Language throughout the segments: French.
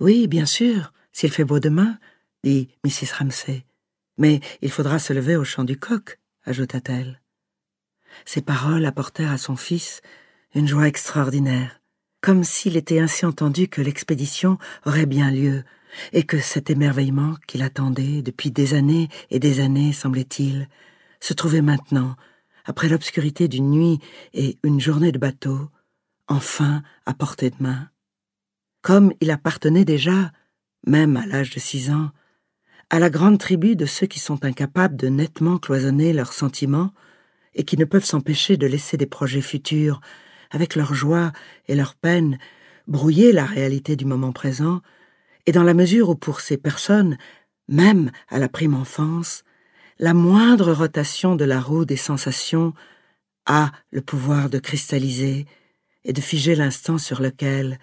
Oui, bien sûr, s'il fait beau demain, dit Mrs. Ramsay. Mais il faudra se lever au chant du coq, ajouta-t-elle. Ces paroles apportèrent à son fils une joie extraordinaire, comme s'il était ainsi entendu que l'expédition aurait bien lieu, et que cet émerveillement qu'il attendait depuis des années et des années, semblait-il, se trouvait maintenant, après l'obscurité d'une nuit et une journée de bateau, enfin à portée de main. Comme il appartenait déjà, même à l'âge de six ans, à la grande tribu de ceux qui sont incapables de nettement cloisonner leurs sentiments et qui ne peuvent s'empêcher de laisser des projets futurs, avec leur joie et leur peine, brouiller la réalité du moment présent, et dans la mesure où pour ces personnes, même à la prime enfance, la moindre rotation de la roue des sensations a le pouvoir de cristalliser et de figer l'instant sur lequel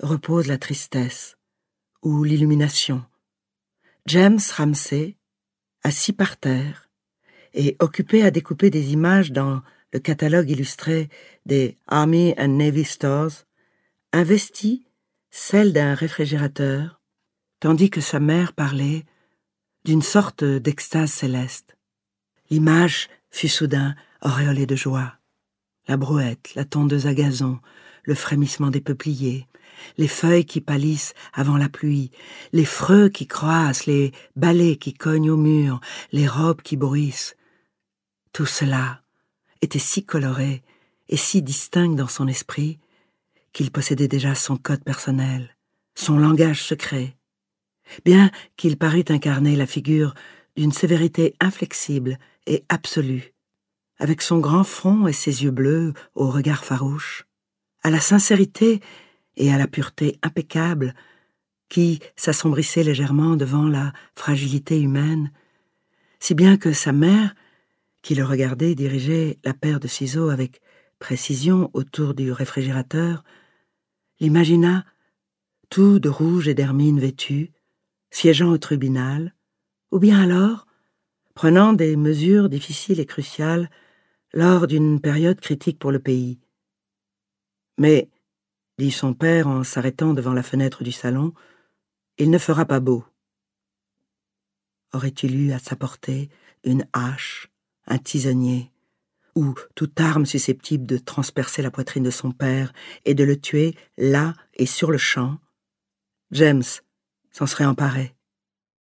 repose la tristesse ou l'illumination. James Ramsay, assis par terre et occupé à découper des images dans le catalogue illustré des Army and Navy Stores, investit celle d'un réfrigérateur, tandis que sa mère parlait d'une sorte d'extase céleste. L'image fut soudain auréolée de joie. La brouette, la tondeuse à gazon, le frémissement des peupliers, les feuilles qui pâlissent avant la pluie, les freux qui croissent, les balais qui cognent au mur, les robes qui bruissent. Tout cela était si coloré et si distinct dans son esprit qu'il possédait déjà son code personnel, son langage secret, bien qu'il parût incarner la figure d'une sévérité inflexible et absolue, avec son grand front et ses yeux bleus au regard farouche, à la sincérité et à la pureté impeccable qui s'assombrissait légèrement devant la fragilité humaine, si bien que sa mère, qui le regardait diriger la paire de ciseaux avec précision autour du réfrigérateur, l'imagina tout de rouge et d'hermine vêtu, siégeant au tribunal, ou bien alors prenant des mesures difficiles et cruciales lors d'une période critique pour le pays. Mais dit son père en s'arrêtant devant la fenêtre du salon, il ne fera pas beau. Aurait-il eu à sa portée une hache, un tisonnier, ou toute arme susceptible de transpercer la poitrine de son père et de le tuer là et sur le champ, James s'en serait emparé.